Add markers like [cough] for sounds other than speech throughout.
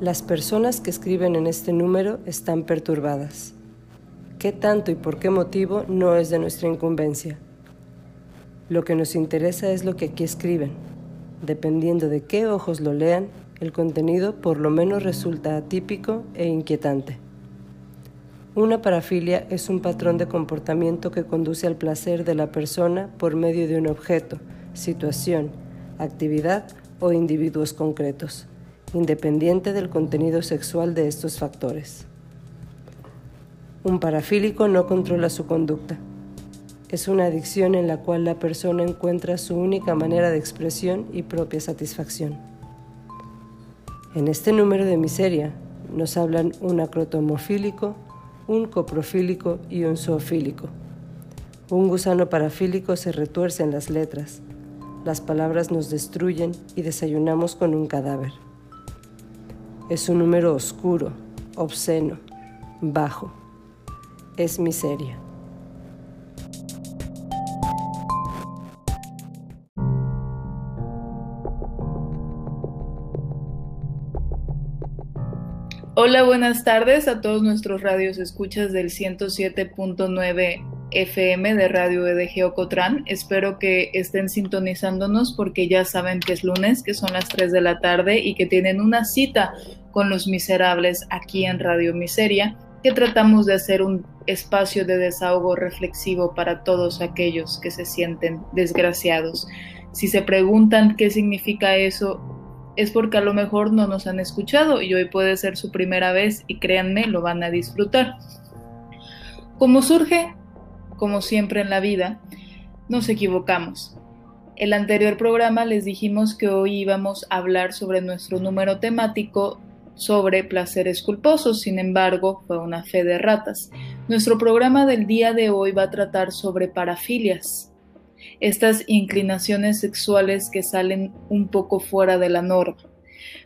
Las personas que escriben en este número están perturbadas. ¿Qué tanto y por qué motivo no es de nuestra incumbencia? Lo que nos interesa es lo que aquí escriben. Dependiendo de qué ojos lo lean, el contenido por lo menos resulta atípico e inquietante. Una parafilia es un patrón de comportamiento que conduce al placer de la persona por medio de un objeto, situación, actividad o individuos concretos, independiente del contenido sexual de estos factores. Un parafílico no controla su conducta. Es una adicción en la cual la persona encuentra su única manera de expresión y propia satisfacción. En este número de miseria nos hablan un acrotomofílico, un coprofílico y un zoofílico. Un gusano parafílico se retuerce en las letras. Las palabras nos destruyen y desayunamos con un cadáver. Es un número oscuro, obsceno, bajo es miseria. Hola, buenas tardes a todos nuestros radios escuchas del 107.9 FM de Radio EDG Ocotrán. Espero que estén sintonizándonos porque ya saben que es lunes, que son las 3 de la tarde y que tienen una cita con los miserables aquí en Radio Miseria, que tratamos de hacer un espacio de desahogo reflexivo para todos aquellos que se sienten desgraciados. Si se preguntan qué significa eso, es porque a lo mejor no nos han escuchado y hoy puede ser su primera vez y créanme, lo van a disfrutar. Como surge, como siempre en la vida, nos equivocamos. El anterior programa les dijimos que hoy íbamos a hablar sobre nuestro número temático sobre placeres culposos, sin embargo, fue una fe de ratas. Nuestro programa del día de hoy va a tratar sobre parafilias, estas inclinaciones sexuales que salen un poco fuera de la norma.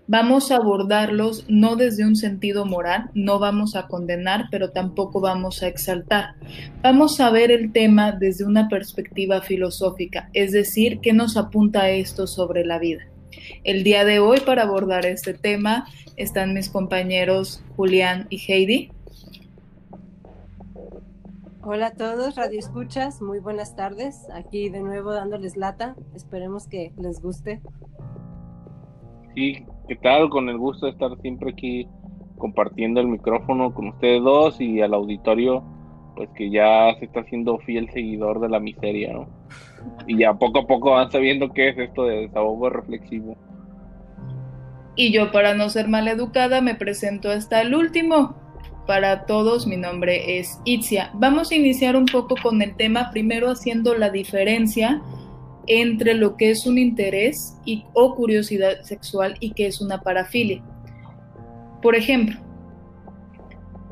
Vamos a abordarlos no desde un sentido moral, no vamos a condenar, pero tampoco vamos a exaltar. Vamos a ver el tema desde una perspectiva filosófica, es decir, qué nos apunta esto sobre la vida. El día de hoy para abordar este tema están mis compañeros Julián y Heidi. Hola a todos, Radio Escuchas, muy buenas tardes. Aquí de nuevo dándoles lata, esperemos que les guste. Sí, ¿qué tal? Con el gusto de estar siempre aquí compartiendo el micrófono con ustedes dos y al auditorio, pues que ya se está haciendo fiel seguidor de la miseria, ¿no? Y ya poco a poco van sabiendo qué es esto de desahogo reflexivo. Y yo, para no ser maleducada, me presento hasta el último. Para todos, mi nombre es Itzia. Vamos a iniciar un poco con el tema, primero haciendo la diferencia entre lo que es un interés y, o curiosidad sexual y que es una parafilia. Por ejemplo,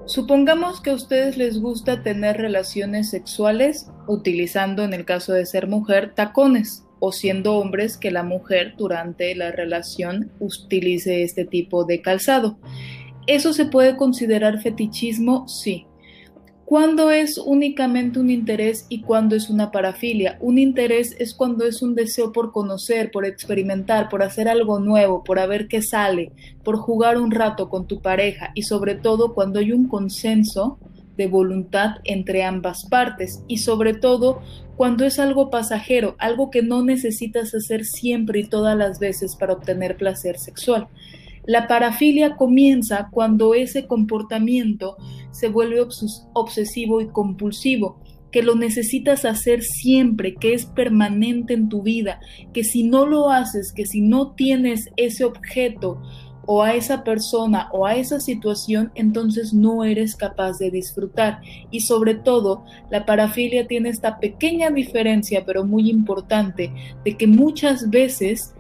supongamos que a ustedes les gusta tener relaciones sexuales utilizando, en el caso de ser mujer, tacones o siendo hombres que la mujer durante la relación utilice este tipo de calzado. ¿Eso se puede considerar fetichismo? Sí. ¿Cuándo es únicamente un interés y cuándo es una parafilia? Un interés es cuando es un deseo por conocer, por experimentar, por hacer algo nuevo, por ver qué sale, por jugar un rato con tu pareja y sobre todo cuando hay un consenso de voluntad entre ambas partes y sobre todo cuando es algo pasajero, algo que no necesitas hacer siempre y todas las veces para obtener placer sexual. La parafilia comienza cuando ese comportamiento se vuelve obsesivo y compulsivo, que lo necesitas hacer siempre, que es permanente en tu vida, que si no lo haces, que si no tienes ese objeto o a esa persona o a esa situación, entonces no eres capaz de disfrutar. Y sobre todo, la parafilia tiene esta pequeña diferencia, pero muy importante, de que muchas veces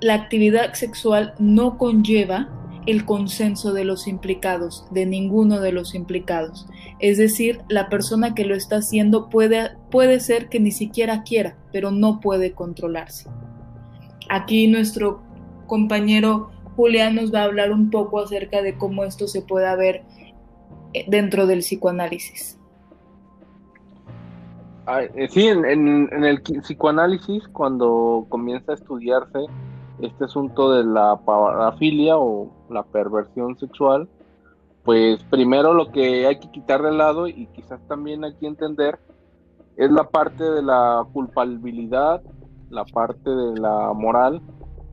la actividad sexual no conlleva el consenso de los implicados, de ninguno de los implicados. Es decir, la persona que lo está haciendo puede, puede ser que ni siquiera quiera, pero no puede controlarse. Aquí nuestro compañero Julián nos va a hablar un poco acerca de cómo esto se puede ver eh, dentro del psicoanálisis. Ah, eh, sí, en, el psicoanálisis, cuando comienza a estudiarse este asunto de la parafilia o la perversión sexual, pues primero lo que hay que quitar de lado y quizás también hay que entender es la parte de la culpabilidad, la parte de la moral,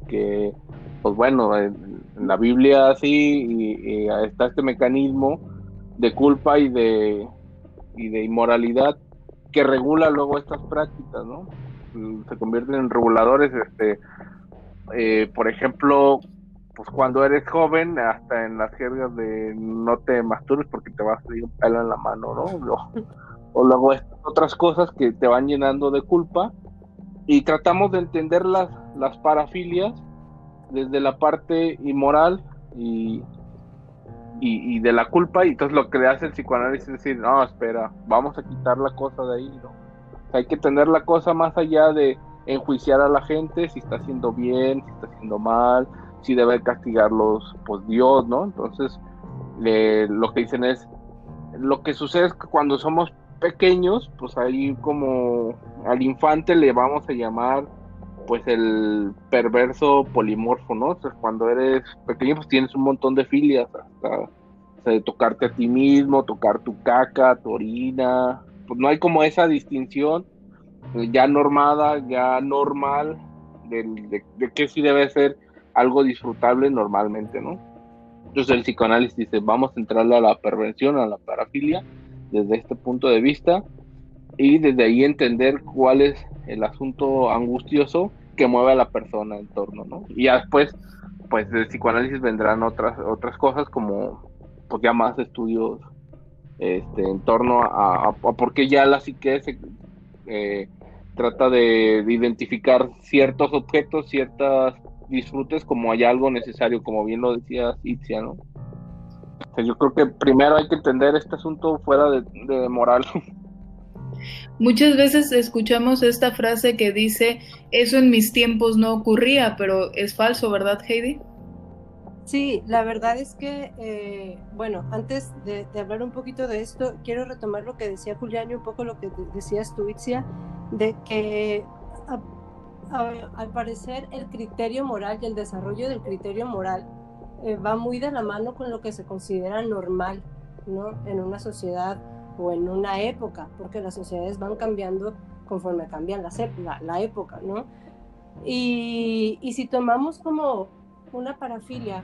que pues bueno, en, la Biblia sí y, está este mecanismo de culpa y de, y de inmoralidad que regula luego estas prácticas, ¿no? Se convierten en reguladores, este, eh, por ejemplo, pues cuando eres joven, hasta en las jergas de no te masturbes porque te vas a salir un pelo en la mano, ¿no? O, luego otras cosas que te van llenando de culpa y tratamos de entender las, las parafilias desde la parte inmoral y, y, de la culpa y entonces lo que le hace el psicoanálisis es decir, no, espera, vamos a quitar la cosa de ahí, ¿no? hay que tener la cosa más allá de enjuiciar a la gente, si está haciendo bien, si está haciendo mal, si debe castigarlos, pues Dios, ¿no? Entonces, lo que dicen es, lo que sucede es que cuando somos pequeños, pues ahí como al infante le vamos a llamar pues el perverso polimorfo, ¿no? cuando eres pequeño, pues tienes un montón de filias, hasta de tocarte a ti mismo, tocar tu caca, tu orina, pues no hay como esa distinción ya normada, ya normal, de, de, que sí debe ser algo disfrutable normalmente, ¿no? Entonces el psicoanálisis dice, vamos a entrarle a la perversión, a la parafilia, desde este punto de vista, y desde ahí entender cuál es el asunto angustioso que mueve a la persona en torno, ¿no? Y ya después, pues del psicoanálisis vendrán otras, otras cosas como, pues ya más estudios este, en torno a, por qué ya la psique se, eh, trata de, identificar ciertos objetos, ciertas disfrutes como hay algo necesario, como bien lo decía Itzia, ¿no? yo creo que primero hay que entender este asunto fuera de moral. [laughs] Muchas veces escuchamos esta frase que dice, eso en mis tiempos no ocurría, pero es falso, ¿verdad, Heidi? Sí, la verdad es que, eh, bueno, antes de, hablar un poquito de esto, quiero retomar lo que decía Julián y un poco lo que decías tú, Itzia, de que al parecer el criterio moral y el desarrollo del criterio moral eh, va muy de la mano con lo que se considera normal, ¿no? En una sociedad o en una época, porque las sociedades van cambiando conforme cambian la, la época, ¿no? Y, y, si tomamos como una parafilia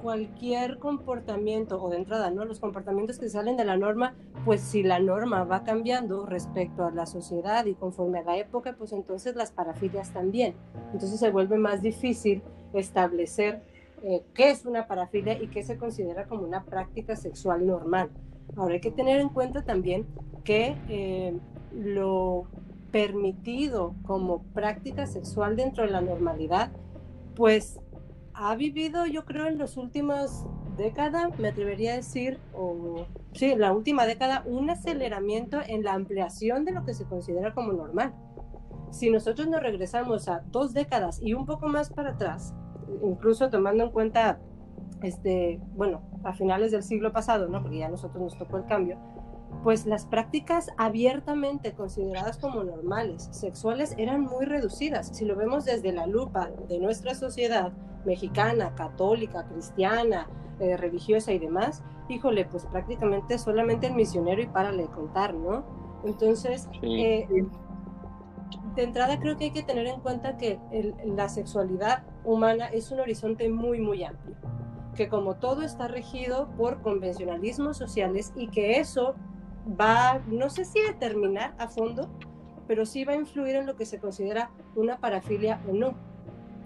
cualquier comportamiento, o de entrada, ¿no? Los comportamientos que salen de la norma, pues si la norma va cambiando respecto a la sociedad y conforme a la época, pues entonces las parafilias también. Entonces se vuelve más difícil establecer eh, qué es una parafilia y qué se considera como una práctica sexual normal. Ahora hay que tener en cuenta también que eh, lo permitido como práctica sexual dentro de la normalidad, pues ha vivido, yo creo, en las últimas décadas, me atrevería a decir, o sí, la última década, un aceleramiento en la ampliación de lo que se considera como normal. Si nosotros nos regresamos a dos décadas y un poco más para atrás, incluso tomando en cuenta este, bueno, a finales del siglo pasado, ¿no? Porque ya a nosotros nos tocó el cambio, pues las prácticas abiertamente consideradas como normales, sexuales, eran muy reducidas. Si lo vemos desde la lupa de nuestra sociedad mexicana, católica, cristiana, eh, religiosa y demás, híjole, pues prácticamente solamente el misionero y para de contar, ¿no? Entonces, eh, de entrada creo que hay que tener en cuenta que la sexualidad humana es un horizonte muy, muy amplio que como todo está regido por convencionalismos sociales y que eso va, no sé si determinar a fondo, pero sí va a influir en lo que se considera una parafilia o no.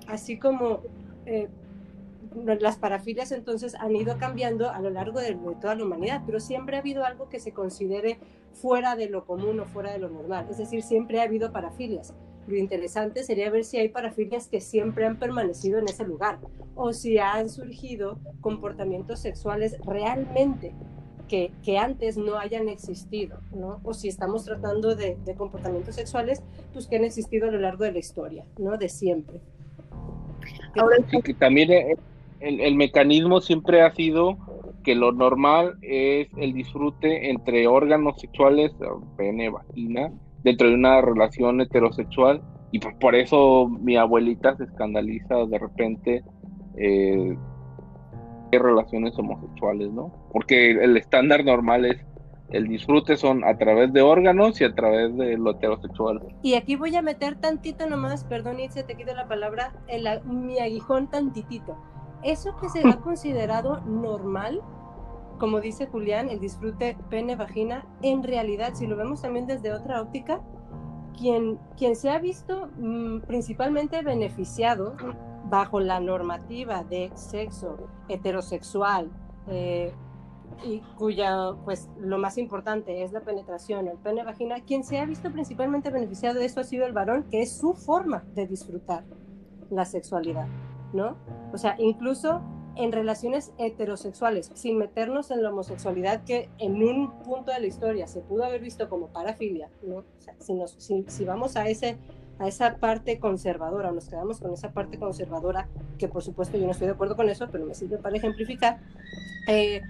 Así como eh, las parafilias entonces han ido cambiando a lo largo de, de, toda la humanidad, pero siempre ha habido algo que se considere fuera de lo común o fuera de lo normal. Es decir, siempre ha habido parafilias. Lo interesante sería ver si hay parafilias que siempre han permanecido en ese lugar o si han surgido comportamientos sexuales realmente que, que antes no hayan existido, ¿no? O si estamos tratando de, de, comportamientos sexuales, pues que han existido a lo largo de la historia, ¿no? De siempre. Ahora sí que también eh, el, el mecanismo siempre ha sido que lo normal es el disfrute entre órganos sexuales, pene, vagina, dentro de una relación heterosexual y pues por eso mi abuelita se escandaliza de repente eh, relaciones homosexuales, ¿no? Porque el estándar normal es el disfrute son a través de órganos y a través de lo heterosexual. Y aquí voy a meter tantito nomás, perdón, Itze, te quito la palabra, el, mi aguijón tantitito. Eso que se ha [laughs] considerado normal, como dice Julián, el disfrute pene-vagina, en realidad, si lo vemos también desde otra óptica, quien, quien se ha visto mm, principalmente beneficiado bajo la normativa de sexo heterosexual, eh, y cuya, pues, lo más importante es la penetración, el pene vagina, quien se ha visto principalmente beneficiado de esto ha sido el varón, que es su forma de disfrutar la sexualidad, ¿no? O sea, incluso en relaciones heterosexuales, sin meternos en la homosexualidad que en un punto de la historia se pudo haber visto como parafilia, ¿no? Si vamos a ese a esa parte conservadora, nos quedamos con esa parte conservadora, que por supuesto yo no estoy de acuerdo con eso, pero me sirve para ejemplificar, eh,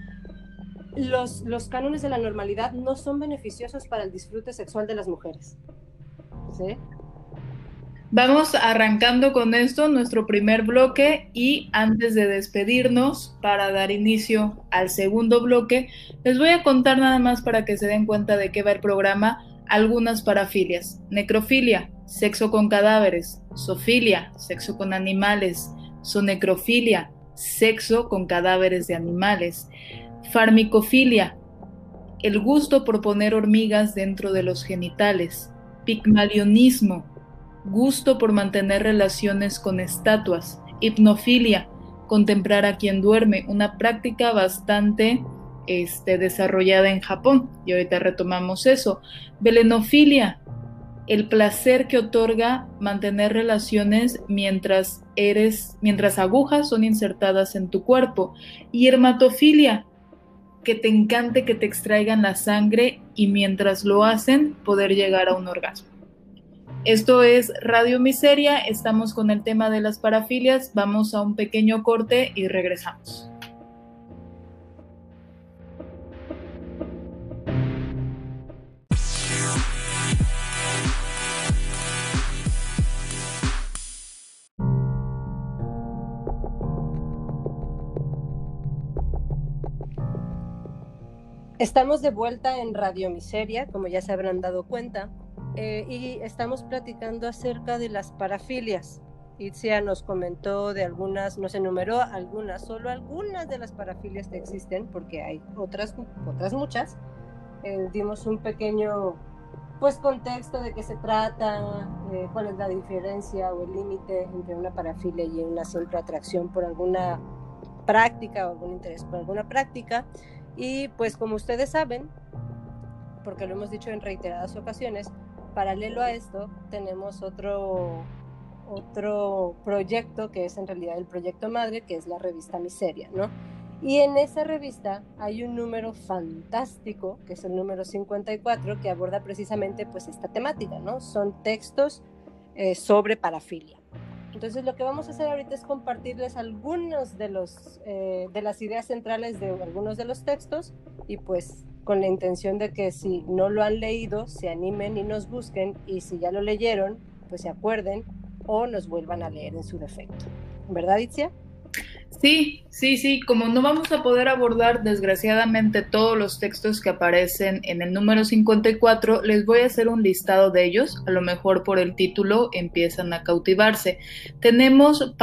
los, los cánones de la normalidad no son beneficiosos para el disfrute sexual de las mujeres. ¿Sí? Vamos arrancando con esto nuestro primer bloque y antes de despedirnos para dar inicio al segundo bloque, les voy a contar nada más para que se den cuenta de qué va el programa algunas parafilias. Necrofilia, sexo con cadáveres. Sofilia, sexo con animales. Sonecrofilia, sexo con cadáveres de animales. Farmicofilia, el gusto por poner hormigas dentro de los genitales. Pigmalionismo, gusto por mantener relaciones con estatuas. Hipnofilia, contemplar a quien duerme, una práctica bastante este, desarrollada en Japón. Y ahorita retomamos eso. Velenofilia, el placer que otorga mantener relaciones mientras eres, mientras agujas son insertadas en tu cuerpo. Y hermatofilia, que te encante que te extraigan la sangre y mientras lo hacen poder llegar a un orgasmo. Esto es Radio Miseria, estamos con el tema de las parafilias, vamos a un pequeño corte y regresamos. Estamos de vuelta en Radio Miseria, como ya se habrán dado cuenta, eh, y estamos platicando acerca de las parafilias. Itzia nos comentó de algunas, nos enumeró algunas, solo algunas de las parafilias que existen, porque hay otras, otras muchas. Eh, dimos un pequeño pues contexto de qué se trata, eh, cuál es la diferencia o el límite entre una parafilia y una simple atracción por alguna práctica o algún interés por alguna práctica. Y pues como ustedes saben, porque lo hemos dicho en reiteradas ocasiones, paralelo a esto tenemos otro, otro proyecto que es en realidad el proyecto madre, que es la revista Miseria, ¿no? Y en esa revista hay un número fantástico, que es el número 54, que aborda precisamente pues esta temática, ¿no? Son textos eh, sobre parafilia. Entonces lo que vamos a hacer ahorita es compartirles algunos de, los, eh, de las ideas centrales de algunos de los textos y pues con la intención de que si no lo han leído, se animen y nos busquen y si ya lo leyeron, pues se acuerden o nos vuelvan a leer en su defecto. ¿Verdad, Itzia? Sí, sí, sí, como no vamos a poder abordar desgraciadamente todos los textos que aparecen en el número 54, les voy a hacer un listado de ellos, a lo mejor por el título empiezan a cautivarse. Tenemos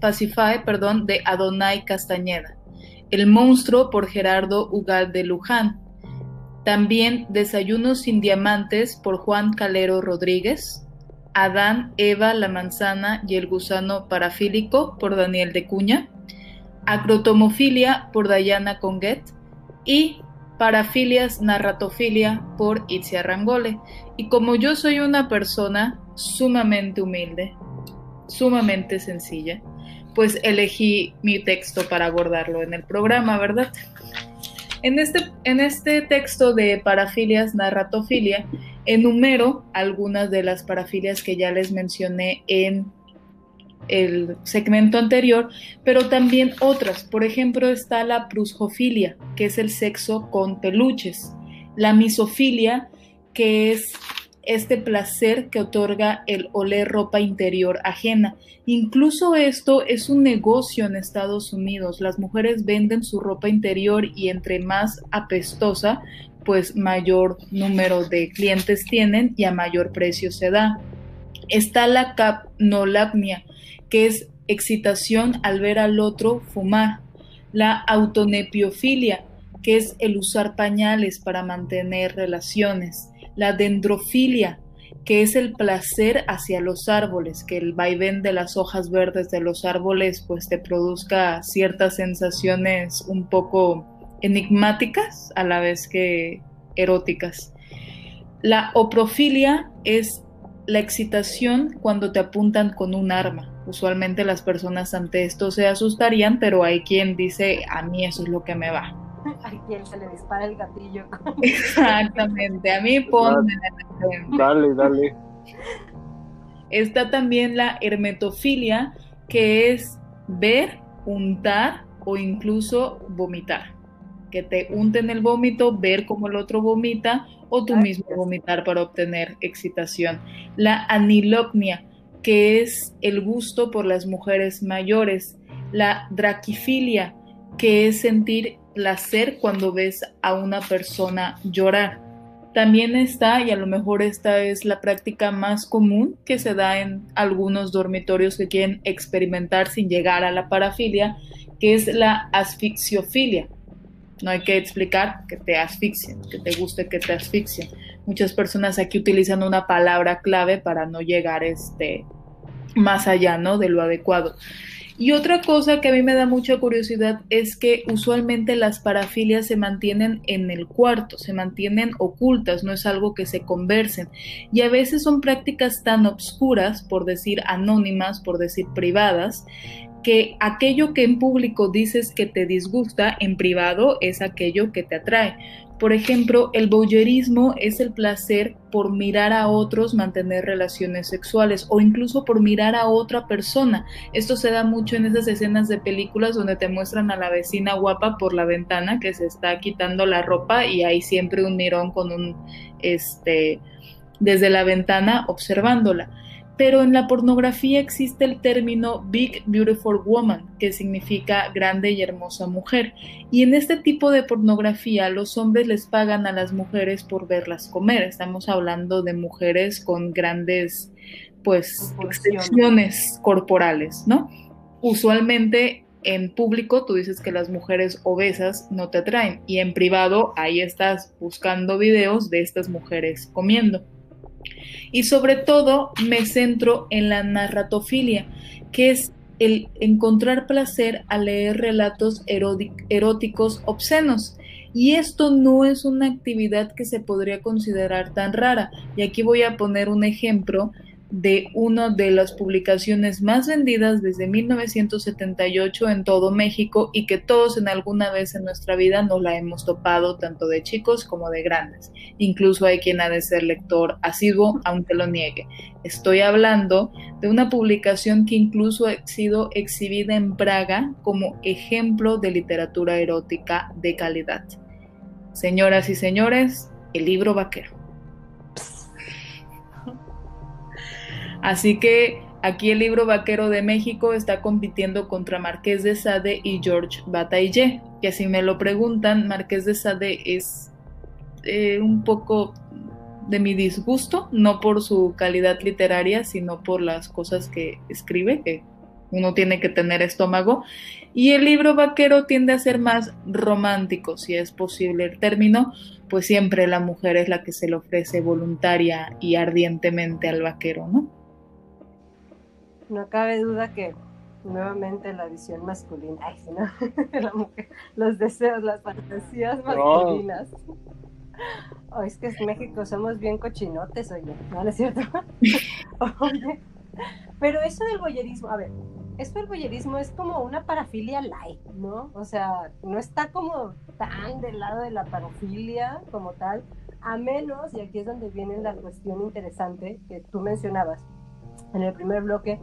Pacify, perdón, de Adonai Castañeda, El monstruo por Gerardo Ugal de Luján, también Desayunos sin diamantes por Juan Calero Rodríguez, Adán, Eva, la manzana y el gusano parafílico por Daniel de Cuña, Acrotomofilia por Dayana Conguet y Parafilias Narratofilia por Itzia Rangole. Y como yo soy una persona sumamente humilde, sumamente sencilla, pues elegí mi texto para abordarlo en el programa, ¿verdad? En este, en este texto de Parafilias Narratofilia enumero algunas de las parafilias que ya les mencioné en el segmento anterior, pero también otras. Por ejemplo, está la prusjofilia, que es el sexo con peluches, la misofilia, que es este placer que otorga el oler ropa interior ajena. Incluso esto es un negocio en Estados Unidos. Las mujeres venden su ropa interior y entre más apestosa, pues mayor número de clientes tienen y a mayor precio se da. Está la capnolapnia, que es excitación al ver al otro fumar. La autonepiofilia, que es el usar pañales para mantener relaciones la dendrofilia, que es el placer hacia los árboles, que el vaivén de las hojas verdes de los árboles pues te produzca ciertas sensaciones un poco enigmáticas a la vez que eróticas. La oprofilia es la excitación cuando te apuntan con un arma. Usualmente las personas ante esto se asustarían, pero hay quien dice, a mí eso es lo que me va. [laughs] a quien se le dispara el gatillo. [laughs] [laughs] Exactamente, a mí ponme. Dale, dale. Está también la hermetofilia, que es ver, untar o incluso vomitar. Que te unten el vómito, ver cómo el otro vomita o tú mismo vomitar para obtener excitación. La anilopnia, que es el gusto por las mujeres mayores. La draquifilia, que es sentir placer cuando ves a una persona llorar. También está, y a lo mejor esta es la práctica más común que se da en algunos dormitorios que quieren experimentar sin llegar a la parafilia, que es la asfixiofilia. No hay que explicar que te asfixien, que te guste que te asfixien. Muchas personas aquí utilizan una palabra clave para no llegar este, más allá ¿no? de lo adecuado. Y otra cosa que a mí me da mucha curiosidad es que usualmente las parafilias se mantienen en el cuarto, se mantienen ocultas, no es algo que se conversen. Y a veces son prácticas tan obscuras, por decir anónimas, por decir privadas, que aquello que en público dices que te disgusta, en privado es aquello que te atrae. Por ejemplo, el voyerismo es el placer por mirar a otros mantener relaciones sexuales o incluso por mirar a otra persona. Esto se da mucho en esas escenas de películas donde te muestran a la vecina guapa por la ventana que se está quitando la ropa y hay siempre un mirón con un este desde la ventana observándola pero en la pornografía existe el término Big Beautiful Woman, que significa grande y hermosa mujer. Y en este tipo de pornografía los hombres les pagan a las mujeres por verlas comer. Estamos hablando de mujeres con grandes, pues, extensiones corporales, ¿no? Usualmente en público tú dices que las mujeres obesas no te atraen y en privado ahí estás buscando videos de estas mujeres comiendo. Y sobre todo me centro en la narratofilia, que es el encontrar placer al leer relatos eróticos obscenos. Y esto no es una actividad que se podría considerar tan rara. Y aquí voy a poner un ejemplo de una de las publicaciones más vendidas desde 1978 en todo México y que todos en alguna vez en nuestra vida nos la hemos topado tanto de chicos como de grandes. Incluso hay quien ha de ser lector asiduo aunque lo niegue. Estoy hablando de una publicación que incluso ha sido exhibida en Praga como ejemplo de literatura erótica de calidad. Señoras y señores, el libro vaquero. Así que aquí el libro Vaquero de México está compitiendo contra Marqués de Sade y George Bataille, que si me lo preguntan, Marqués de Sade es eh, un poco de mi disgusto, no por su calidad literaria, sino por las cosas que escribe, que uno tiene que tener estómago. Y el libro vaquero tiende a ser más romántico, si es posible el término, pues siempre la mujer es la que se le ofrece voluntaria y ardientemente al vaquero, ¿no? No cabe duda que nuevamente la visión masculina, ay, ¿no? [laughs] los deseos, las fantasías masculinas. Oh, es que en México somos bien cochinotes, oye, ¿no, es cierto? [laughs] oye, pero eso del boyerismo, a ver, esto del boyerismo es como una parafilia light, ¿no? O sea, no está como tan del lado de la parafilia como tal, a menos, y aquí es donde viene la cuestión interesante que tú mencionabas en el primer bloque,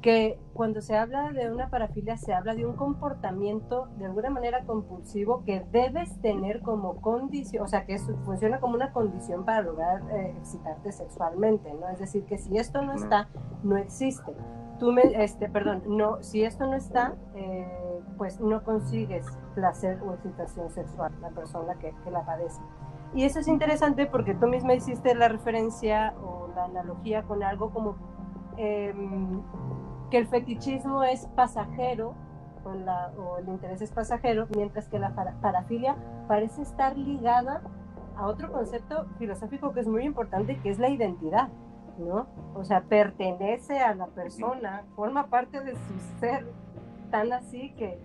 que cuando se habla de una parafilia se habla de un comportamiento de alguna manera compulsivo que debes tener como condición, o sea, que eso funciona como una condición para lograr eh, excitarte sexualmente, ¿no? Es decir, que si esto no está, no existe. Tú me, este, perdón, no, si esto no está, eh, pues no consigues placer o excitación sexual la persona que, que la padece. Y eso es interesante porque tú misma hiciste la referencia o la analogía con algo como em, que el fetichismo es pasajero o, el interés es pasajero, mientras que la parafilia parece estar ligada a otro concepto filosófico que es muy importante, que es la identidad, ¿no? O sea, pertenece a la persona, forma parte de su ser, tan así que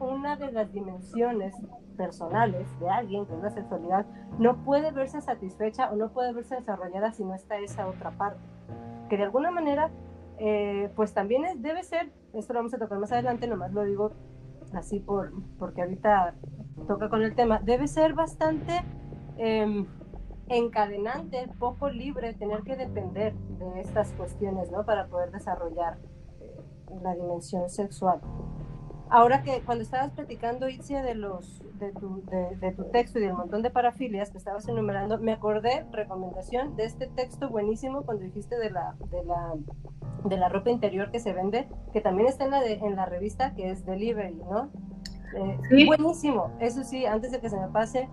una de las dimensiones personales de alguien, que es la sexualidad, no puede verse satisfecha o no puede verse desarrollada si no está esa otra parte. Que de alguna manera, eh, pues también debe ser, esto lo vamos a tocar más adelante, nomás lo digo así por, porque ahorita toca con el tema, debe ser bastante em, encadenante, poco libre, tener que depender de estas cuestiones, ¿no? Para poder desarrollar eh, la dimensión sexual. Ahora que cuando estabas platicando, Itzia, de, los, de, tu, de, tu texto y del montón de parafilias que estabas enumerando, me acordé, recomendación, de este texto buenísimo cuando dijiste de la, de la, de la ropa interior que se vende, que también está en la, en la revista, que es Delivery, ¿no? Eh, Buenísimo, eso sí, antes de que se me pase,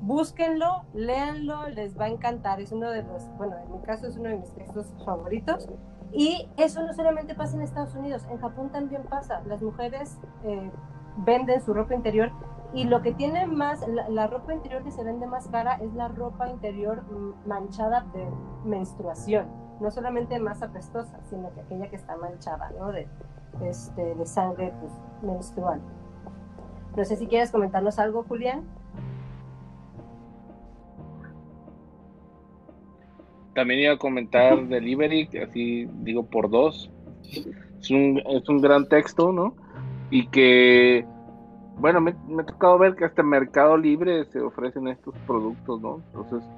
búsquenlo, léanlo, les va a encantar. Es uno de los, bueno, en mi caso es uno de mis textos favoritos. Y eso no solamente pasa en Estados Unidos, en Japón también pasa. Las mujeres eh, venden su ropa interior y lo que tiene más, la, ropa interior que se vende más cara es la ropa interior manchada de menstruación. No solamente más apestosa, sino que aquella que está manchada, ¿no? De, este, de sangre pues, menstrual. No sé si quieres comentarnos algo, Julián. También iba a comentar Delivery, así digo por dos. Es un, es un gran texto, ¿no? Y que, bueno, me, me ha tocado ver que hasta Mercado Libre se ofrecen estos productos, ¿no? Entonces,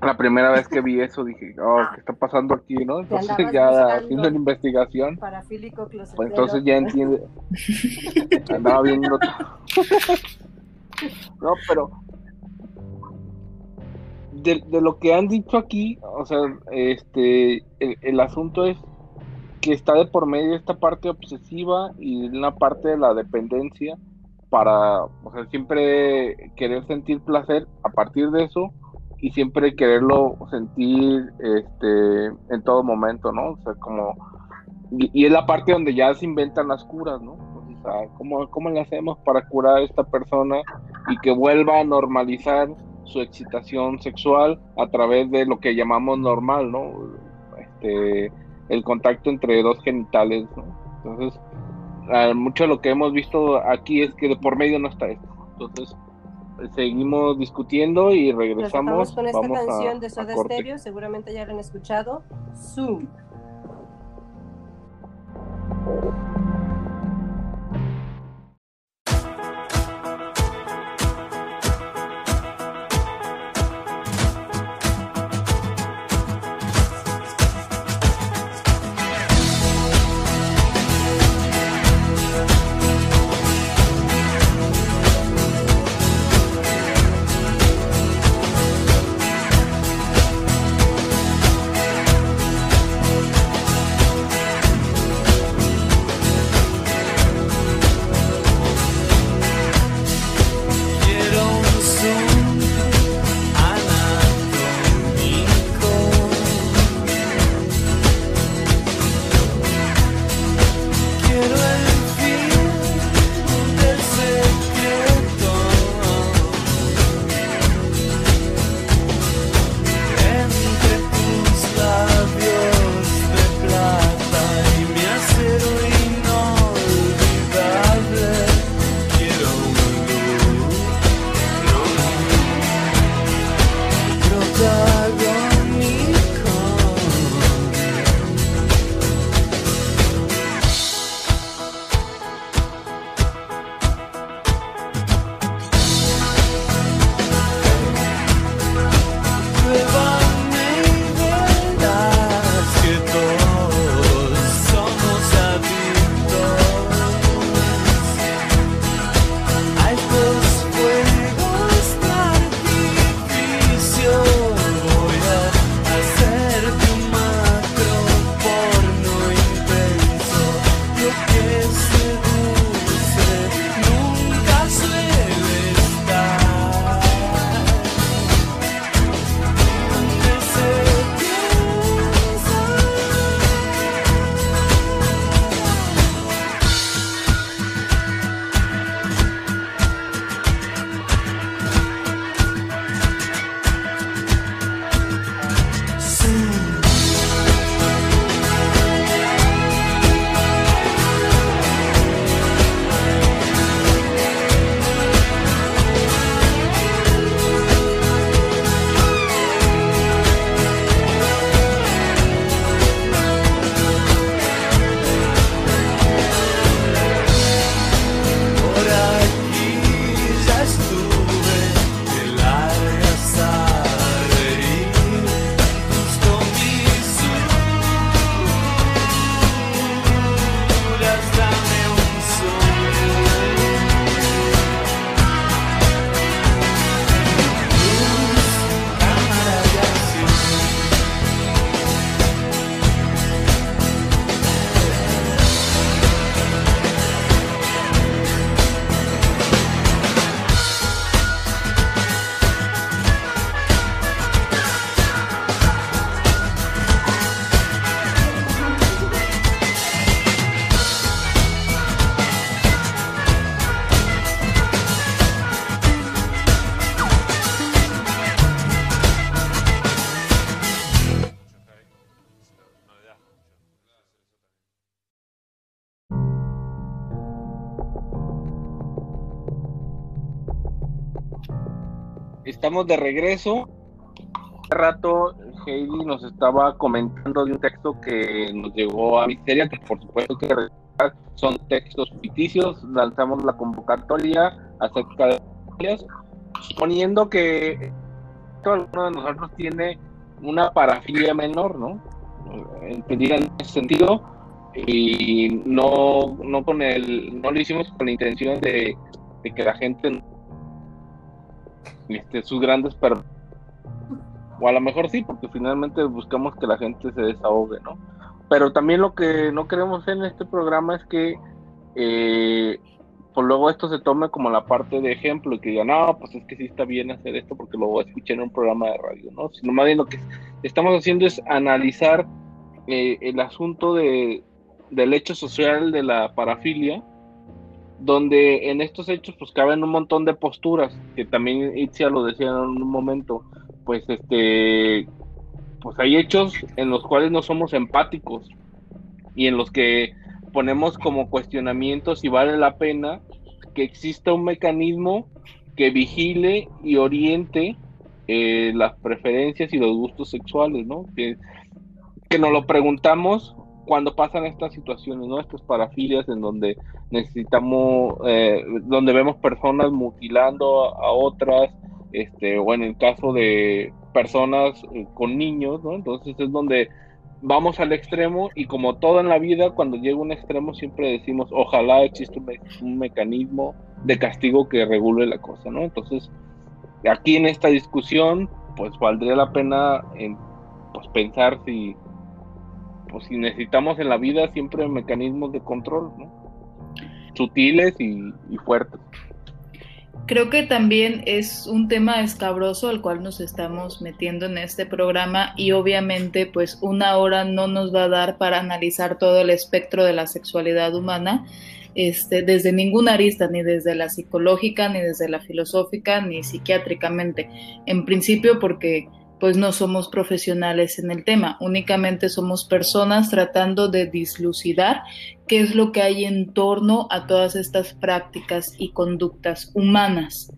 la primera vez que vi eso dije, oh, ¿qué está pasando aquí, no? Entonces ya haciendo la investigación, pues entonces ya entiende, [laughs] andaba viendo no, pero de, lo que han dicho aquí, o sea, este, el, asunto es que está de por medio esta parte obsesiva y una parte de la dependencia para, o sea, siempre querer sentir placer a partir de eso y siempre quererlo sentir este en todo momento, ¿no? O sea, como y, es la parte donde ya se inventan las curas, ¿no? O sea, ¿cómo, ¿cómo le hacemos para curar a esta persona y que vuelva a normalizar su excitación sexual a través de lo que llamamos normal, ¿no? Este, el contacto entre dos genitales, ¿no? Entonces, mucho de lo que hemos visto aquí es que de por medio no está esto. Entonces, seguimos discutiendo y regresamos. con esta canción de Soda Stereo, seguramente ya lo han escuchado. Zoom. Estamos de regreso. Hace rato Heidi nos estaba comentando de un texto que nos llegó a Misteria, que por supuesto que son textos ficticios. Lanzamos la convocatoria acerca de ellos, suponiendo que todo uno de nosotros tiene una parafilia menor, ¿no? Entendida en ese sentido, y no, no con el, no lo hicimos con la intención de, que la gente este, sus grandes per o a lo mejor sí, porque finalmente buscamos que la gente se desahogue, ¿no? Pero también lo que no queremos en este programa es que eh, pues luego esto se tome como la parte de ejemplo y que digan, no, pues es que sí está bien hacer esto porque lo voy a escuchar en un programa de radio, ¿no? Sino más bien lo que estamos haciendo es analizar eh, el asunto de, del hecho social de la parafilia, donde en estos hechos pues caben un montón de posturas, que también Itzia lo decía en un momento, pues este, pues hay hechos en los cuales no somos empáticos y en los que ponemos como cuestionamiento si vale la pena que exista un mecanismo que vigile y oriente eh, las preferencias y los gustos sexuales, ¿no? Que, que nos lo preguntamos cuando pasan estas situaciones, ¿no? Estas parafilias en donde necesitamos, eh, donde vemos personas mutilando a, otras, este, o en el caso de personas eh, con niños, ¿no? Entonces es donde vamos al extremo y como todo en la vida, cuando llega un extremo siempre decimos, ojalá exista un, mecanismo de castigo que regule la cosa, ¿no? Entonces, aquí en esta discusión, pues valdría la pena en, pues, pensar si, pues, si necesitamos en la vida siempre mecanismos de control, ¿no? Sutiles y, fuertes. Creo que también es un tema escabroso al cual nos estamos metiendo en este programa y obviamente pues una hora no nos va a dar para analizar todo el espectro de la sexualidad humana este, desde ninguna arista, ni desde la psicológica, ni desde la filosófica, ni psiquiátricamente. En principio porque pues no somos profesionales en el tema, únicamente somos personas tratando de dislucidar qué es lo que hay en torno a todas estas prácticas y conductas humanas.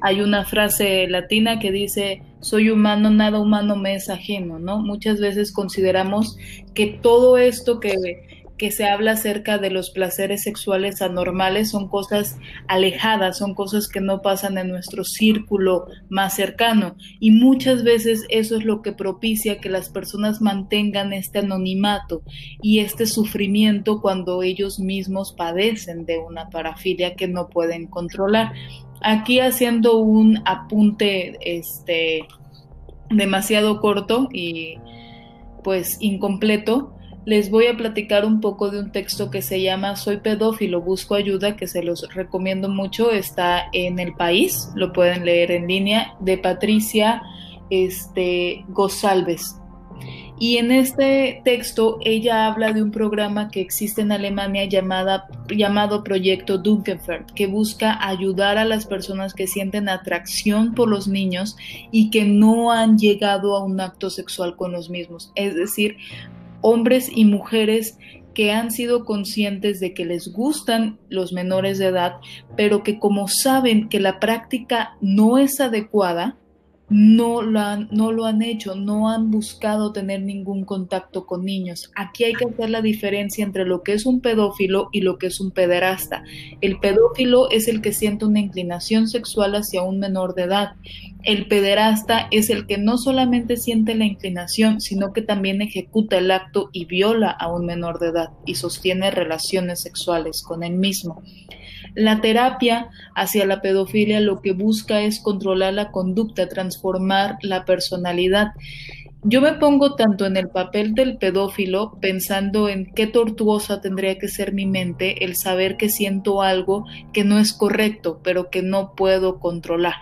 Hay una frase latina que dice, soy humano, nada humano me es ajeno, ¿no? Muchas veces consideramos que todo esto que que se habla acerca de los placeres sexuales anormales son cosas alejadas, son cosas que no pasan en nuestro círculo más cercano. Y muchas veces eso es lo que propicia que las personas mantengan este anonimato y este sufrimiento cuando ellos mismos padecen de una parafilia que no pueden controlar. Aquí haciendo un apunte este demasiado corto y pues incompleto, les voy a platicar un poco de un texto que se llama Soy pedófilo, busco ayuda, que se los recomiendo mucho, está en el país, lo pueden leer en línea, de Patricia este, Gosalves. Y en este texto ella habla de un programa que existe en Alemania llamada, llamado Proyecto Dunkelfeld, que busca ayudar a las personas que sienten atracción por los niños y que no han llegado a un acto sexual con los mismos. Es decir, hombres y mujeres que han sido conscientes de que les gustan los menores de edad, pero que como saben que la práctica no es adecuada, no lo, han, no lo han hecho, no han buscado tener ningún contacto con niños. Aquí hay que hacer la diferencia entre lo que es un pedófilo y lo que es un pederasta. El pedófilo es el que siente una inclinación sexual hacia un menor de edad. El pederasta es el que no solamente siente la inclinación, sino que también ejecuta el acto y viola a un menor de edad y sostiene relaciones sexuales con él mismo. La terapia hacia la pedofilia lo que busca es controlar la conducta, transformar la personalidad. Yo me pongo tanto en el papel del pedófilo pensando en qué tortuosa tendría que ser mi mente el saber que siento algo que no es correcto, pero que no puedo controlar.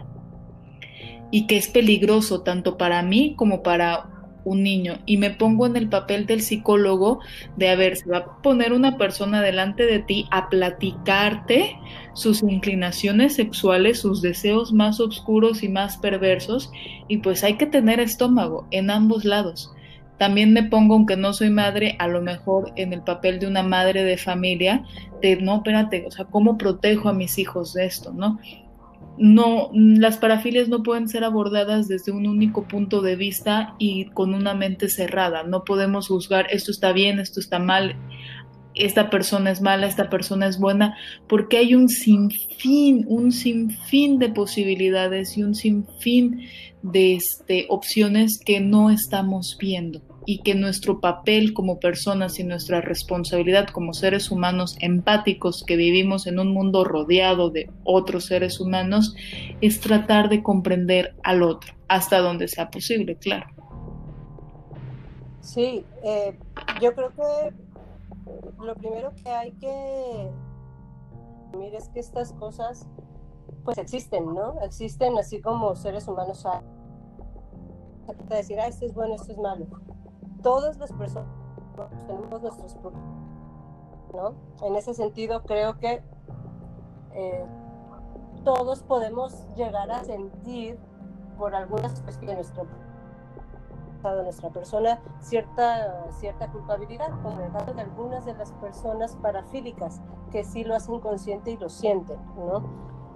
Y que es peligroso tanto para mí como para un niño y me pongo en el papel del psicólogo de a ver, se va a poner una persona delante de ti a platicarte sus inclinaciones sexuales, sus deseos más oscuros y más perversos y pues hay que tener estómago en ambos lados. También me pongo, aunque no soy madre, a lo mejor en el papel de una madre de familia, de no, espérate, o sea, ¿cómo protejo a mis hijos de esto, no? No, las parafilias no pueden ser abordadas desde un único punto de vista y con una mente cerrada. No podemos juzgar esto está bien, esto está mal, esta persona es mala, esta persona es buena, porque hay un sinfín, un sinfín de posibilidades y un sinfín de este, opciones que no estamos viendo y que nuestro papel como personas y nuestra responsabilidad como seres humanos empáticos que vivimos en un mundo rodeado de otros seres humanos es tratar de comprender al otro, hasta donde sea posible, claro. Sí, eh, yo creo que lo primero que hay que mirar es que estas cosas pues existen, ¿no? Existen así como seres humanos a decir, ah, esto es bueno, esto es malo todas las personas tenemos nuestros problemas, ¿no? En ese sentido, creo que eh, todos podemos llegar a sentir por algunas cuestiones de nuestro de nuestra persona cierta, cierta culpabilidad, como el caso de algunas de las personas parafílicas que sí lo hacen consciente y lo sienten, ¿no?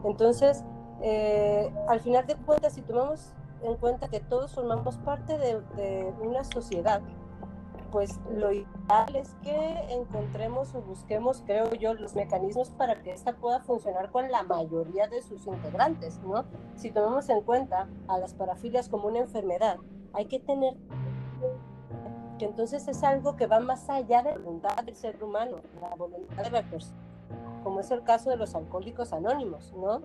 Entonces, eh, al final de cuentas, si tomamos en cuenta que todos formamos parte de, una sociedad, pues lo ideal es que encontremos o busquemos, creo yo, los mecanismos para que esta pueda funcionar con la mayoría de sus integrantes, ¿no? Si tomamos en cuenta a las parafilias como una enfermedad, hay que tener que entonces es algo que va más allá de la voluntad del ser humano, la voluntad de la persona, como es el caso de los alcohólicos anónimos, ¿no?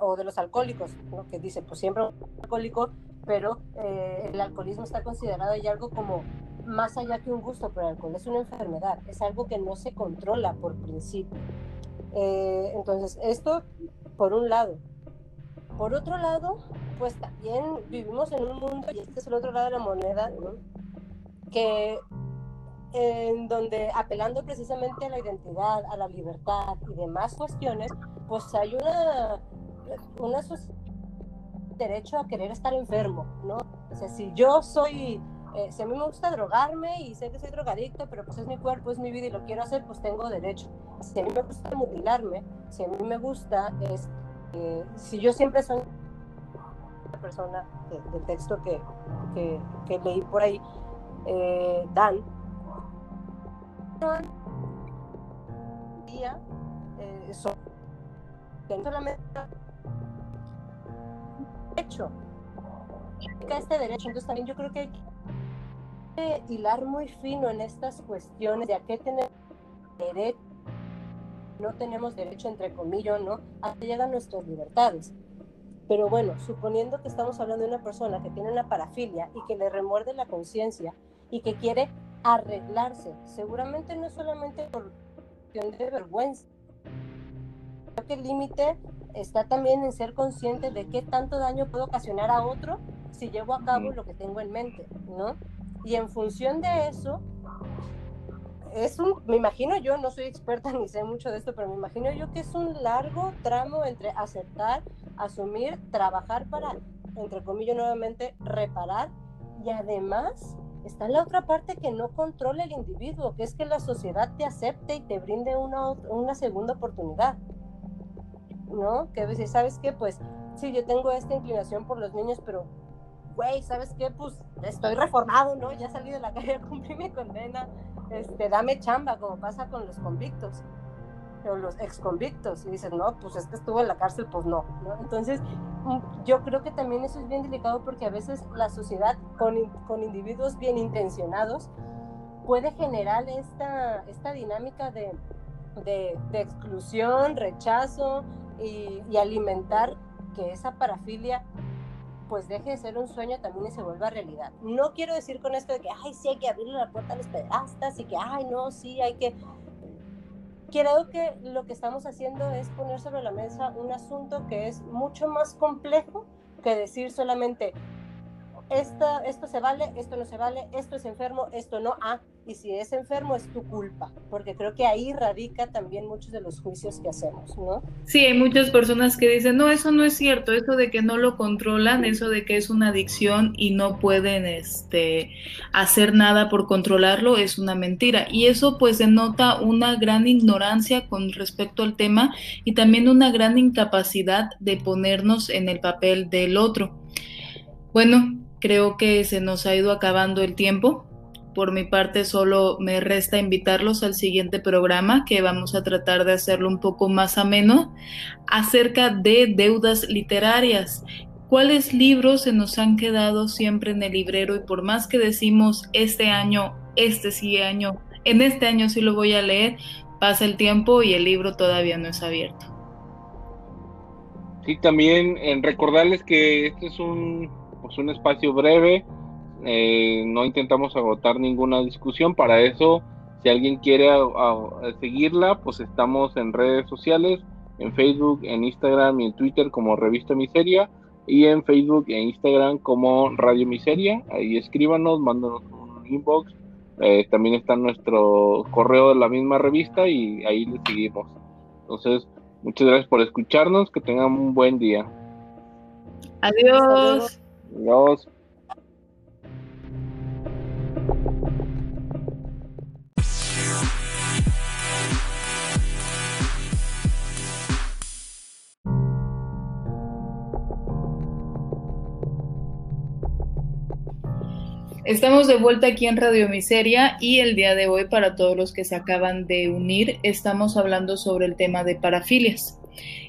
O de, los alcohólicos, que dice, pues siempre un alcohólico, pero eh, el alcoholismo está considerado ya algo como más allá que un gusto por el alcohol, es una enfermedad, es algo que no se controla por principio. Eh, entonces, esto por un lado. Por otro lado, pues también vivimos en un mundo, y este es el otro lado de la moneda, que en donde apelando precisamente a la identidad, a la libertad y demás cuestiones, pues hay una, una derecho a querer estar enfermo, ¿no? O sea, si yo soy, eh, si a mí me gusta drogarme y sé que soy drogadicto, pero pues es mi cuerpo, es mi vida y lo quiero hacer, pues tengo derecho. Si a mí me gusta mutilarme, si a mí me gusta, es, eh, si yo siempre soy una persona del texto que, que, leí por ahí, eh, Dan, día, eh, que solamente derecho. Este derecho. Entonces también yo creo que hay que hilar muy fino en estas cuestiones de a qué tener derecho no tenemos derecho entre comillas no a que llegan nuestras libertades. Pero bueno suponiendo que estamos hablando de una persona que tiene una parafilia y que le remuerde la conciencia y que quiere arreglarse seguramente no solamente por cuestión de vergüenza Creo que el límite está también en ser consciente de qué tanto daño puedo ocasionar a otro si llevo a cabo lo que tengo en mente, ¿no? Y en función de eso, es un, me imagino yo, no soy experta [laughs] ni sé mucho de esto, pero me imagino yo que es un largo tramo entre aceptar, asumir, trabajar para, entre comillas nuevamente, reparar y además está la otra parte que no controla el individuo, que es que la sociedad te acepte y te brinde una, una segunda oportunidad. ¿No? Que a veces, ¿sabes qué? Pues sí, yo tengo esta inclinación por los niños, pero, güey, ¿sabes qué? Pues estoy reformado, ¿no? Ya salí de la [laughs] calle, cumplí mi condena, este, dame chamba, como pasa con los convictos o los ex convictos y dices, no, pues es que estuvo en la cárcel, pues no, ¿no? Entonces, yo creo que también eso es bien delicado porque a veces la sociedad con, con individuos bien intencionados puede generar esta, esta dinámica de, de, de exclusión, rechazo, y, alimentar que esa parafilia pues deje de ser un sueño también y se vuelva realidad. No quiero decir con esto de que, ay, sí hay que abrirle la puerta a los pederastas y que, ay, no, sí hay que... Creo que lo que estamos haciendo es poner sobre la mesa un asunto que es mucho más complejo que decir solamente, esto, esto se vale, esto no se vale, esto es enfermo, esto no. Ah, y si es enfermo es tu culpa, porque creo que ahí radica también muchos de los juicios que hacemos, ¿no? Sí, hay muchas personas que dicen, no, eso no es cierto, eso de que no lo controlan, eso de que es una adicción y no pueden este, hacer nada por controlarlo, es una mentira. Y eso pues denota una gran ignorancia con respecto al tema y también una gran incapacidad de ponernos en el papel del otro. Bueno, creo que se nos ha ido acabando el tiempo. Por mi parte, solo me resta invitarlos al siguiente programa, que vamos a tratar de hacerlo un poco más ameno, acerca de deudas literarias. ¿Cuáles libros se nos han quedado siempre en el librero? Y por más que decimos este año, este sí año, en este año sí lo voy a leer, pasa el tiempo y el libro todavía no es abierto. Sí, también en recordarles que este es un, pues un espacio breve eh, no intentamos agotar ninguna discusión. Para eso, si alguien quiere seguirla, pues estamos en redes sociales, en Facebook, en Instagram y en Twitter como Revista Miseria y en Facebook e Instagram como Radio Miseria. Ahí escríbanos, mándanos un inbox. Eh, también está nuestro correo de la misma revista y ahí le seguimos. Entonces, muchas gracias por escucharnos. Que tengan un buen día. Adiós. Adiós. Estamos de vuelta aquí en Radio Miseria y el día de hoy, para todos los que se acaban de unir, estamos hablando sobre el tema de parafilias.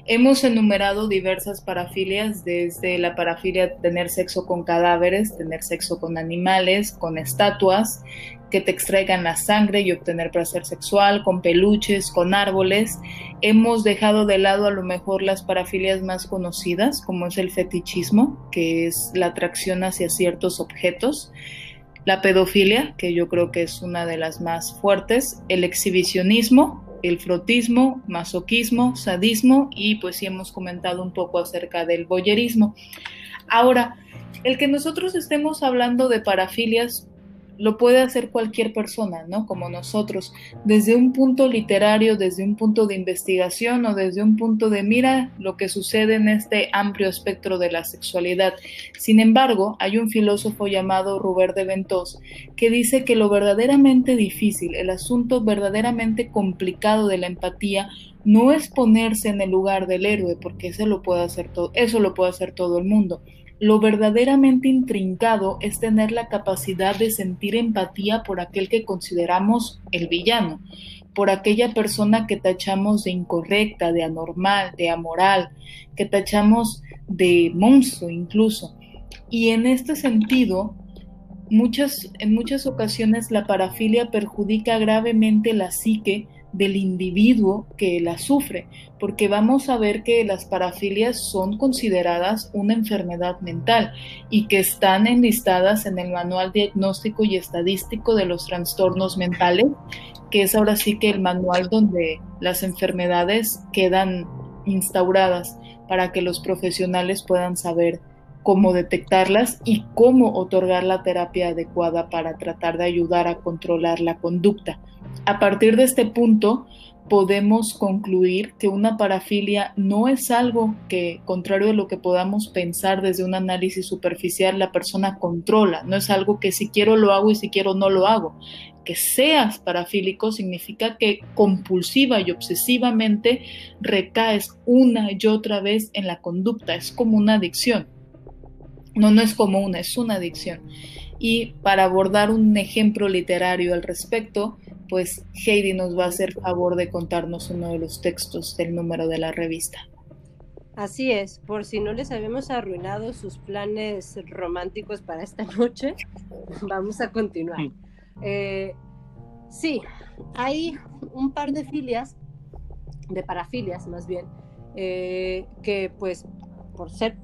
Hemos enumerado diversas parafilias, desde la parafilia tener sexo con cadáveres, tener sexo con animales, con estatuas, que te extraigan la sangre y obtener placer sexual, con peluches, con árboles. Hemos dejado de lado a lo mejor las parafilias más conocidas, como es el fetichismo, que es la atracción hacia ciertos objetos la pedofilia, que yo creo que es una de las más fuertes, el exhibicionismo, el frotismo, masoquismo, sadismo y pues sí hemos comentado un poco acerca del boyerismo. Ahora, el que nosotros estemos hablando de parafilias lo puede hacer cualquier persona, ¿no? Como nosotros, desde un punto literario, desde un punto de investigación o desde un punto de mira lo que sucede en este amplio espectro de la sexualidad. Sin embargo, hay un filósofo llamado Robert de Ventos que dice que lo verdaderamente difícil, el asunto verdaderamente complicado de la empatía no es ponerse en el lugar del héroe, porque eso lo puede hacer todo, eso lo puede hacer todo el mundo lo verdaderamente intrincado es tener la capacidad de sentir empatía por aquel que consideramos el villano, por aquella persona que tachamos de incorrecta, de anormal, de amoral, que tachamos de monstruo incluso. Y en este sentido, muchas, en muchas ocasiones la parafilia perjudica gravemente la psique del individuo que la sufre, porque vamos a ver que las parafilias son consideradas una enfermedad mental y que están enlistadas en el Manual Diagnóstico y Estadístico de los Trastornos Mentales, que es ahora sí que el manual donde las enfermedades quedan instauradas para que los profesionales puedan saber cómo detectarlas y cómo otorgar la terapia adecuada para tratar de ayudar a controlar la conducta. A partir de este punto, podemos concluir que una parafilia no es algo que, contrario a lo que podamos pensar desde un análisis superficial, la persona controla, no es algo que si quiero lo hago y si quiero no lo hago. Que seas parafílico significa que compulsiva y obsesivamente recaes una y otra vez en la conducta, es como una adicción. No, no es como una, es una adicción. Y para abordar un ejemplo literario al respecto, pues Heidi nos va a hacer favor de contarnos uno de los textos del número de la revista. Así es, por si no les habíamos arruinado sus planes románticos para esta noche, [laughs] vamos a continuar. Eh, sí, hay un par de filias, de parafilias más bien, eh, que pues por ser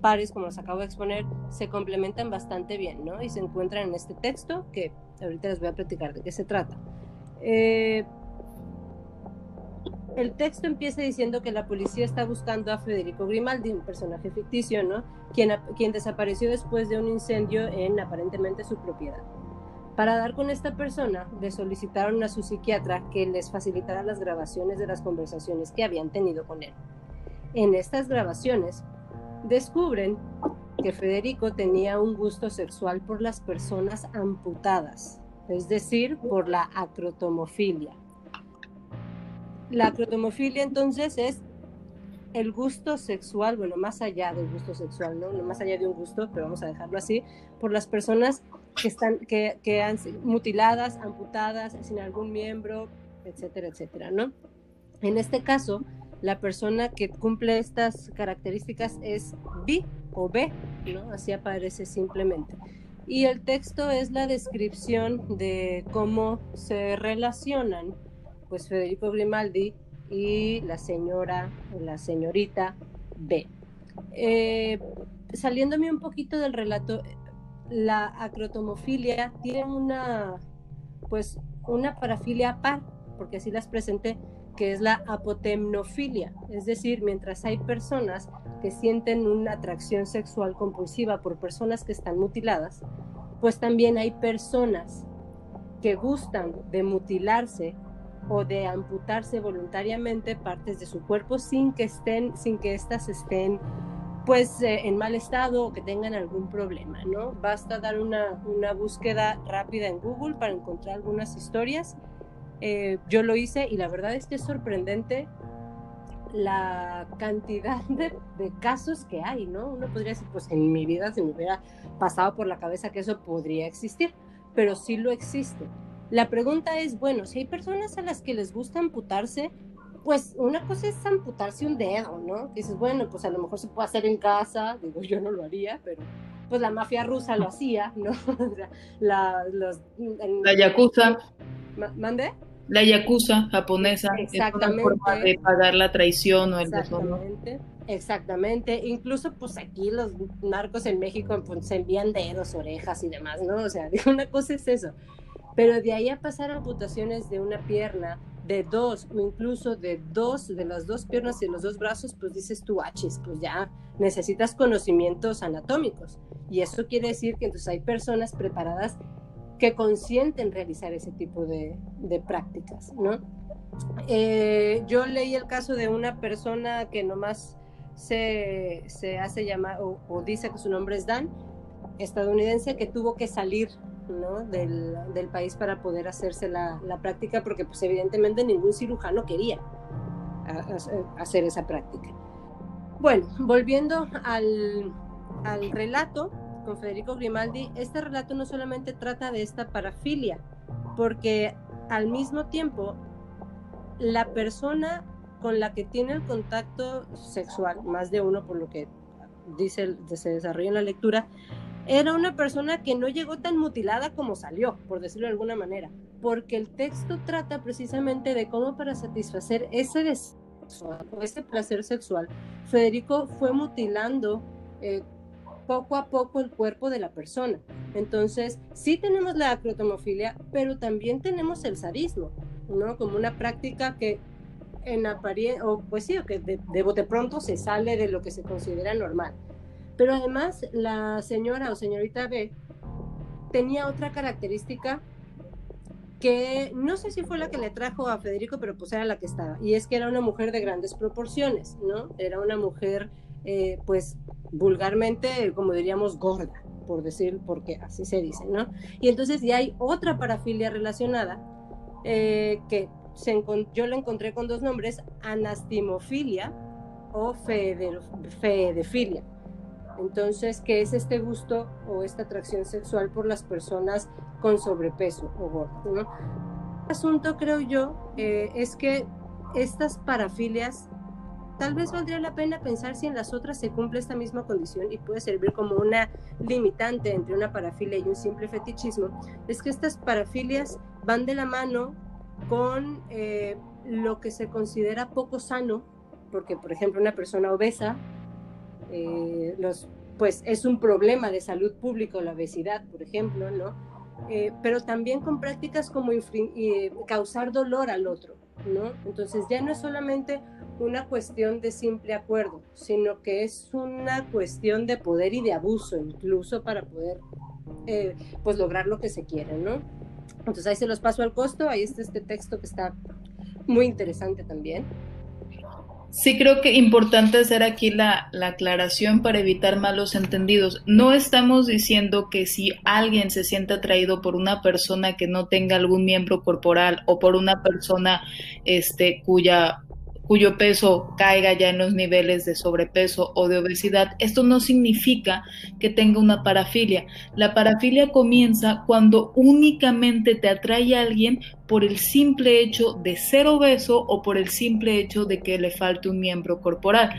pares, como los acabo de exponer, se complementan bastante bien, ¿no? Y se encuentran en este texto que ahorita les voy a platicar de qué se trata. Eh, el texto empieza diciendo que la policía está buscando a Federico Grimaldi, un personaje ficticio, ¿no? Quien, quien desapareció después de un incendio en aparentemente su propiedad. Para dar con esta persona, le solicitaron a su psiquiatra que les facilitara las grabaciones de las conversaciones que habían tenido con él. En estas grabaciones, descubren que Federico tenía un gusto sexual por las personas amputadas, es decir, por la acrotomofilia. La acrotomofilia entonces es el gusto sexual, bueno, más allá del gusto sexual, ¿no? Más allá de un gusto, pero vamos a dejarlo así, por las personas que están, que, que han mutiladas, amputadas, sin algún miembro, etcétera, etcétera, ¿no? En este caso, la persona que cumple estas características es B o B, ¿no? Así aparece simplemente. Y el texto es la descripción de cómo se relacionan, pues Federico Grimaldi y la señora o la señorita B. Eh, saliéndome un poquito del relato, la acrotomofilia tiene una, pues, una parafilia par, porque así las presenté, que es la apotemnofilia, es decir, mientras hay personas que sienten una atracción sexual compulsiva por personas que están mutiladas, pues también hay personas que gustan de mutilarse o de amputarse voluntariamente partes de su cuerpo sin que estén, sin que éstas estén pues eh, en mal estado o que tengan algún problema, ¿no? Basta dar una, una búsqueda rápida en Google para encontrar algunas historias. Eh, yo lo hice y la verdad es que es sorprendente la cantidad [laughs] de, de, casos que hay, ¿no? Uno podría decir, pues en mi vida se me hubiera pasado por la cabeza que eso podría existir, pero sí lo existe. La pregunta es, bueno, si hay personas a las que les gusta amputarse, pues una cosa es amputarse un dedo, ¿no? dices, bueno, pues a lo mejor se puede hacer en casa, digo, yo no lo haría, pero pues la mafia rusa lo hacía, ¿no? [laughs] la, los, la yakuza. ¿Mande? La yakuza japonesa. Exactamente. Es una forma de pagar la traición o el Exactamente. Exactamente, incluso pues aquí los narcos en México pues, se envían dedos, orejas y demás, ¿no? O sea, [laughs] una cosa es eso, pero de ahí a pasar amputaciones de una pierna, de dos o incluso de dos, de las dos piernas y los dos brazos, pues dices tú, achis, pues ya necesitas conocimientos anatómicos. Y eso quiere decir que entonces hay personas preparadas que consienten realizar ese tipo de, prácticas, ¿no? Eh, yo leí el caso de una persona que nomás se, se hace llamar o, dice que su nombre es Dan, estadounidense, que tuvo que salir del, país para poder hacerse la, práctica, porque pues evidentemente ningún cirujano quería hacer esa práctica. Bueno, volviendo al, al relato con Federico Grimaldi, este relato no solamente trata de esta parafilia, porque al mismo tiempo la persona con la que tiene el contacto sexual, más de uno por lo que dice, se desarrolla en la lectura, era una persona que no llegó tan mutilada como salió, por decirlo de alguna manera, porque el texto trata precisamente de cómo para satisfacer ese deseo ese placer sexual, Federico fue mutilando eh, poco a poco el cuerpo de la persona. Entonces, sí tenemos la acrotomofilia, pero también tenemos el sadismo, ¿no? Como una práctica que en apariencia, o pues sí, o que de, de bote pronto se sale de lo que se considera normal. Pero además la señora o señorita B tenía otra característica que no sé si fue la que le trajo a Federico, pero pues era la que estaba. Y es que era una mujer de grandes proporciones, ¿no? Era una mujer, eh, pues vulgarmente, como diríamos, gorda, por decir, porque así se dice, ¿no? Y entonces ya hay otra parafilia relacionada eh, que se yo la encontré con dos nombres, anastimofilia o fedefilia. Entonces, ¿qué es este gusto o esta atracción sexual por las personas con sobrepeso o gordo? ¿no? El asunto, creo yo, eh, es que estas parafilias, tal vez valdría la pena pensar si en las otras se cumple esta misma condición y puede servir como una limitante entre una parafilia y un simple fetichismo, es que estas parafilias van de la mano con eh, lo que se considera poco sano, porque por ejemplo una persona obesa eh, los, pues es un problema de salud pública la obesidad, por ejemplo, ¿no? Eh, pero también con prácticas como causar dolor al otro, ¿no? Entonces ya no es solamente una cuestión de simple acuerdo, sino que es una cuestión de poder y de abuso, incluso para poder eh, pues lograr lo que se quiere, ¿no? Entonces ahí se los paso al costo, ahí está este texto que está muy interesante también. Sí, creo que importante hacer aquí la, la, aclaración para evitar malos entendidos. No estamos diciendo que si alguien se siente atraído por una persona que no tenga algún miembro corporal o por una persona este, cuya cuyo peso caiga ya en los niveles de sobrepeso o de obesidad, esto no significa que tenga una parafilia. La parafilia comienza cuando únicamente te atrae a alguien por el simple hecho de ser obeso o por el simple hecho de que le falte un miembro corporal.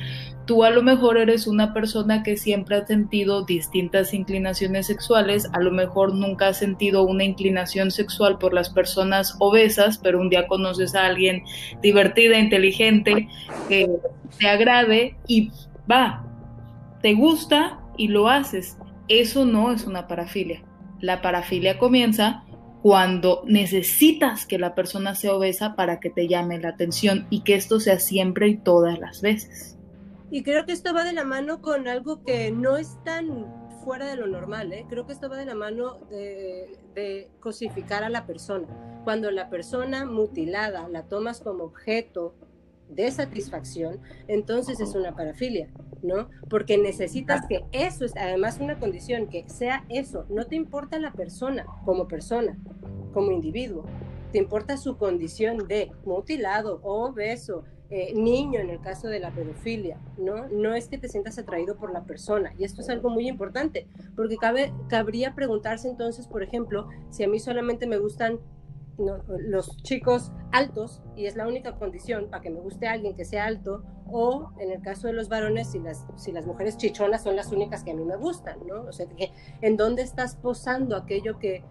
Tú a lo mejor eres una persona que siempre ha sentido distintas inclinaciones sexuales, a lo mejor nunca has sentido una inclinación sexual por las personas obesas, pero un día conoces a alguien divertida, inteligente, que te agrade y va, te gusta y lo haces. Eso no es una parafilia. La parafilia comienza cuando necesitas que la persona sea obesa para que te llame la atención y que esto sea siempre y todas las veces. Y creo que esto va de la mano con algo que no es tan fuera de lo normal, ¿eh? creo que esto va de la mano de, cosificar a la persona. Cuando la persona mutilada la tomas como objeto de satisfacción, entonces es una parafilia, ¿no? Porque necesitas que eso es además una condición, que sea eso, no te importa la persona como persona, como individuo, te importa su condición de mutilado, obeso, eh, niño en el caso de la pedofilia, ¿no? No es que te sientas atraído por la persona. Y esto es algo muy importante, porque cabe, cabría preguntarse entonces, por ejemplo, si a mí solamente me gustan los chicos altos y es la única condición para que me guste alguien que sea alto, o en el caso de los varones, si las, si las mujeres chichonas son las únicas que a mí me gustan, ¿no? O sea, que, ¿en dónde estás posando aquello que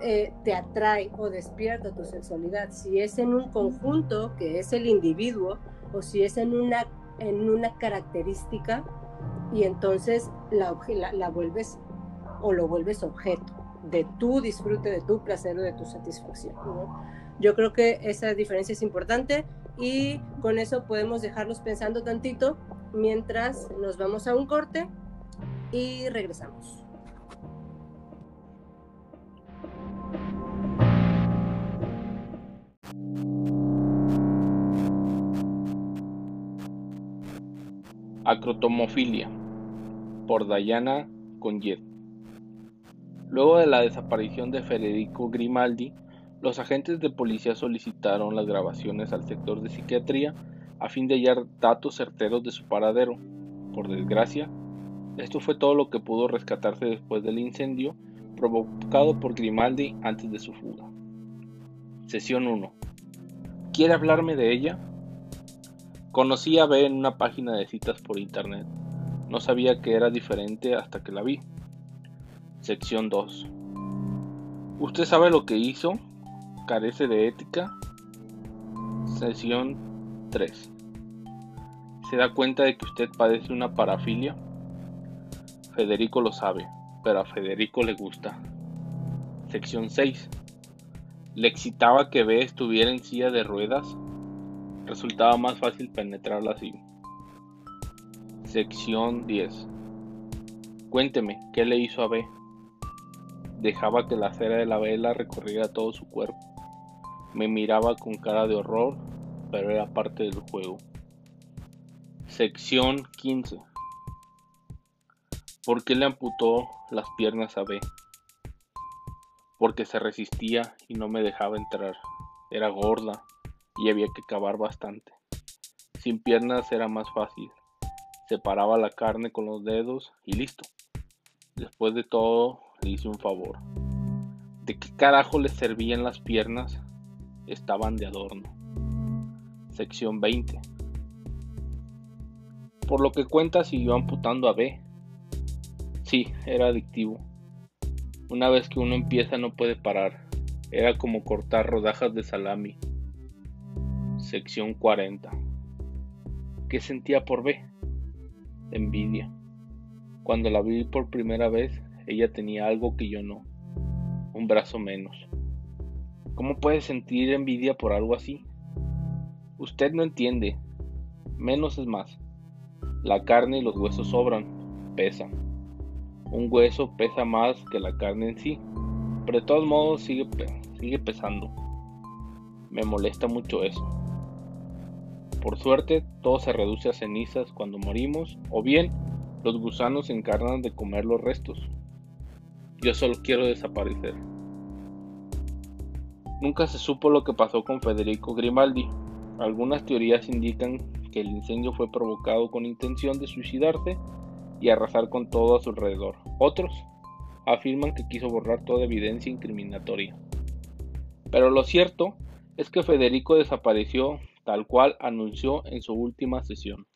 eh, te atrae o despierta tu sexualidad, si es en un conjunto que es el individuo o si es en una, en una característica y entonces la, la, vuelves o lo vuelves objeto de tu disfrute, de tu placer o de tu satisfacción. Yo creo que esa diferencia es importante y con eso podemos dejarlos pensando tantito mientras nos vamos a un corte y regresamos. Acrotomofilia por Diana Conjet. Luego de la desaparición de Federico Grimaldi, los agentes de policía solicitaron las grabaciones al sector de psiquiatría a fin de hallar datos certeros de su paradero. Por desgracia, esto fue todo lo que pudo rescatarse después del incendio provocado por Grimaldi antes de su fuga. Sesión 1. ¿Quiere hablarme de ella? Conocí a B en una página de citas por internet. No sabía que era diferente hasta que la vi. Sección 2. ¿Usted sabe lo que hizo? ¿Carece de ética? Sección 3. ¿Se da cuenta de que usted padece una parafilia? Federico lo sabe, pero a Federico le gusta. Sección 6. ¿Le excitaba que B estuviera en silla de ruedas? Resultaba más fácil penetrarla así. Sección 10. Cuénteme, ¿qué le hizo a B? Dejaba que la cera de la vela recorriera todo su cuerpo. Me miraba con cara de horror, pero era parte del juego. Sección 15. ¿Por qué le amputó las piernas a B? Porque se resistía y no me dejaba entrar. Era gorda, y había que cavar bastante. Sin piernas era más fácil. Separaba la carne con los dedos y listo. Después de todo, le hice un favor. ¿De qué carajo le servían las piernas? Estaban de adorno. Sección 20. Por lo que cuenta siguió amputando a B. Sí, era adictivo. Una vez que uno empieza no puede parar. Era como cortar rodajas de salami. Sección 40. ¿Qué sentía por B? Envidia. Cuando la vi por primera vez, ella tenía algo que yo no. Un brazo menos. ¿Cómo puede sentir envidia por algo así? Usted no entiende. Menos es más. La carne y los huesos sobran, pesan. Un hueso pesa más que la carne en sí, pero de todos modos sigue, sigue pesando. Me molesta mucho eso. Por suerte, todo se reduce a cenizas cuando morimos, o bien los gusanos se encargan de comer los restos. Yo solo quiero desaparecer. Nunca se supo lo que pasó con Federico Grimaldi. Algunas teorías indican que el incendio fue provocado con intención de suicidarse y arrasar con todo a su alrededor. Otros afirman que quiso borrar toda evidencia incriminatoria. Pero lo cierto es que Federico desapareció tal cual anunció en su última sesión.